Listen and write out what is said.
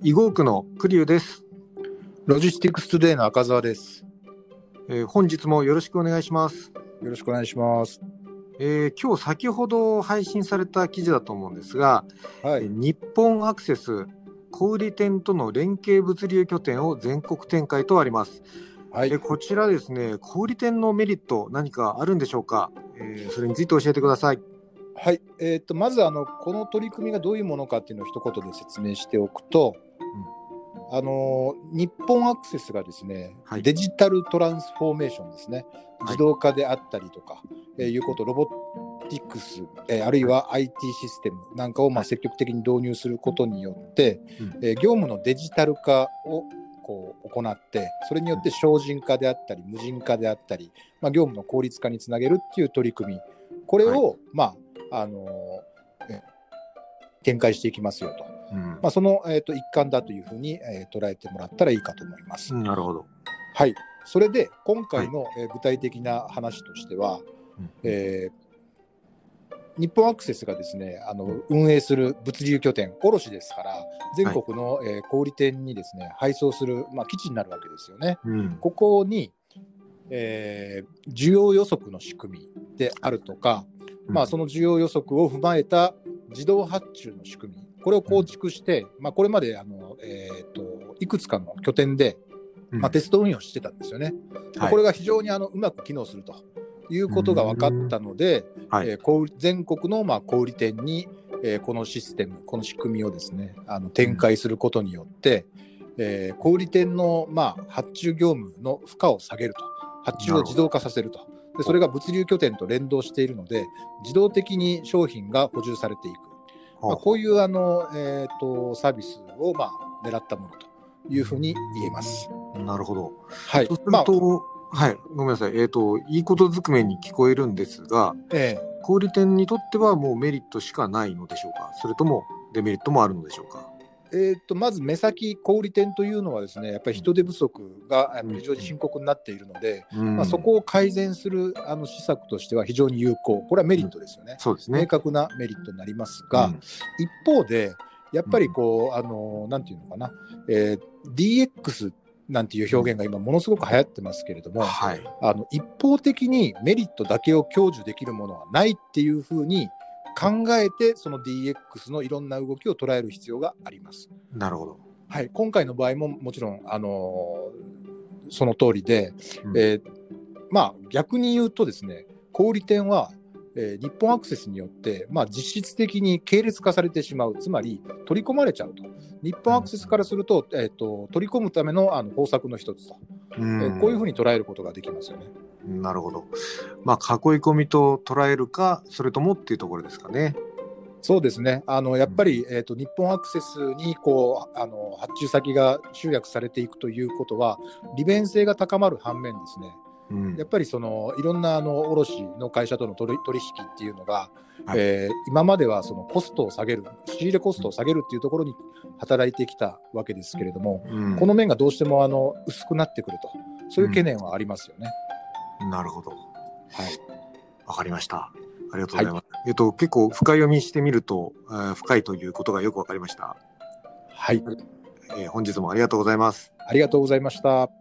囲碁区の栗生です、 LOGISTICS TODAY の赤澤です。えー本日もよろしくお願いします、よろしくお願いします。えー今日先ほど配信された記事だと思うんですが、はい。えー日本アクセス小売店との連携物流拠点を全国展開とあります、はいえー。こちらですね小売店のメリット何かあるんでしょうか、えーそれについて教えてくださいはい。えっ、と、まず、あの、この取り組みがどういうものかっていうのを一言で説明しておくと、あの、日本アクセスがですね、はい。デジタルトランスフォーメーションですね。い。自動化であったりとか、えーいうこと、ロボティクス、えーあるいは IT システムなんかをまあ積極的に導入することによって、うん。えー業務のデジタル化をこう行って、それによって精進化であったり、無人化であったり、まあ、業務の効率化につなげるっていう取り組み、これを、まあ、あの展開していきますよと。うん。まあ、その、えー、と一環だというふうに、えー捉えてもらったらいいかと思います。なるほど、はい。それで、今回の、えー具体的な話としては、うんえー日本アクセスがですね、あの運営する物流拠点、卸ですから、全国の、えー小売店にですね、配送する、まあ、基地になるわけですよね。うん。ここに、えー需要予測の仕組みであるとか、まあ、その需要予測を踏まえた自動発注の仕組み、これを構築して、まあ、これまであの、えーといくつかの拠点で、うんまあ、テスト運用してたんですよね。ではいこれが非常にあのうまく機能するということが分かったので、はいえー全国のまあ小売店に、えーこのシステム、この仕組みをですねあの展開することによって、えー小売店のまあ発注業務の負荷を下げると、発注を自動化させると。でそれが物流拠点と連動しているので、自動的に商品が補充されていく。まあ、こういうあの、えー、とサービスをまあ狙ったものというふうに言えます。なるほどはい。そうするまあと、はい、ごめんなさい。えっ、と、いいことずくめに聞こえるんですが、ええ小売店にとってはもうメリットしかないのでしょうか？それともデメリットもあるのでしょうか？えー、とまず目先小売店というのはですねやっぱり人手不足が非常に深刻になっているので、うん。まあ、そこを改善するあの施策としては非常に有効。これはメリットですよね、そうですね。明確なメリットになりますが、うん。一方でやっぱりこう、あのなんていうのかな、えー DX なんていう表現が今ものすごく流行ってますけれども、はい。あの一方的にメリットだけを享受できるものはないっていうふうに考えてその DX のいろんな動きを捉える必要があります。なるほど。はい、今回の場合ももちろん、あのーその通りで、うんえーまあ、逆に言うとですね小売店は、えー日本アクセスによって、まあ、実質的に系列化されてしまうつまり取り込まれちゃうと日本アクセスからすると,、えー、と取り込むためのあの方策の一つと、うえーこういうふうに捉えることができますよね。なるほど。まあ、囲い込みと捉えるか、それともっていうところですかね。そうですね。あの、やっぱり、えっ、と、日本アクセスに、こう、あの、発注先が集約されていくということは、利便性が高まる反面ですね、うんやっぱりその、いろんな、あの、卸の会社との取り取引っていうのが、はいえー今まではそのコストを下げる、仕入れコストを下げるっていうところに働いてきたわけですけれども、うんこの面がどうしても、あの、薄くなってくると、そういう懸念はありますよね。なるほど。はい。わかりました。ありがとうございます。えっと、結構深読みしてみると、えー深いということがよくわかりました。はい。えー本日もありがとうございます。ありがとうございました。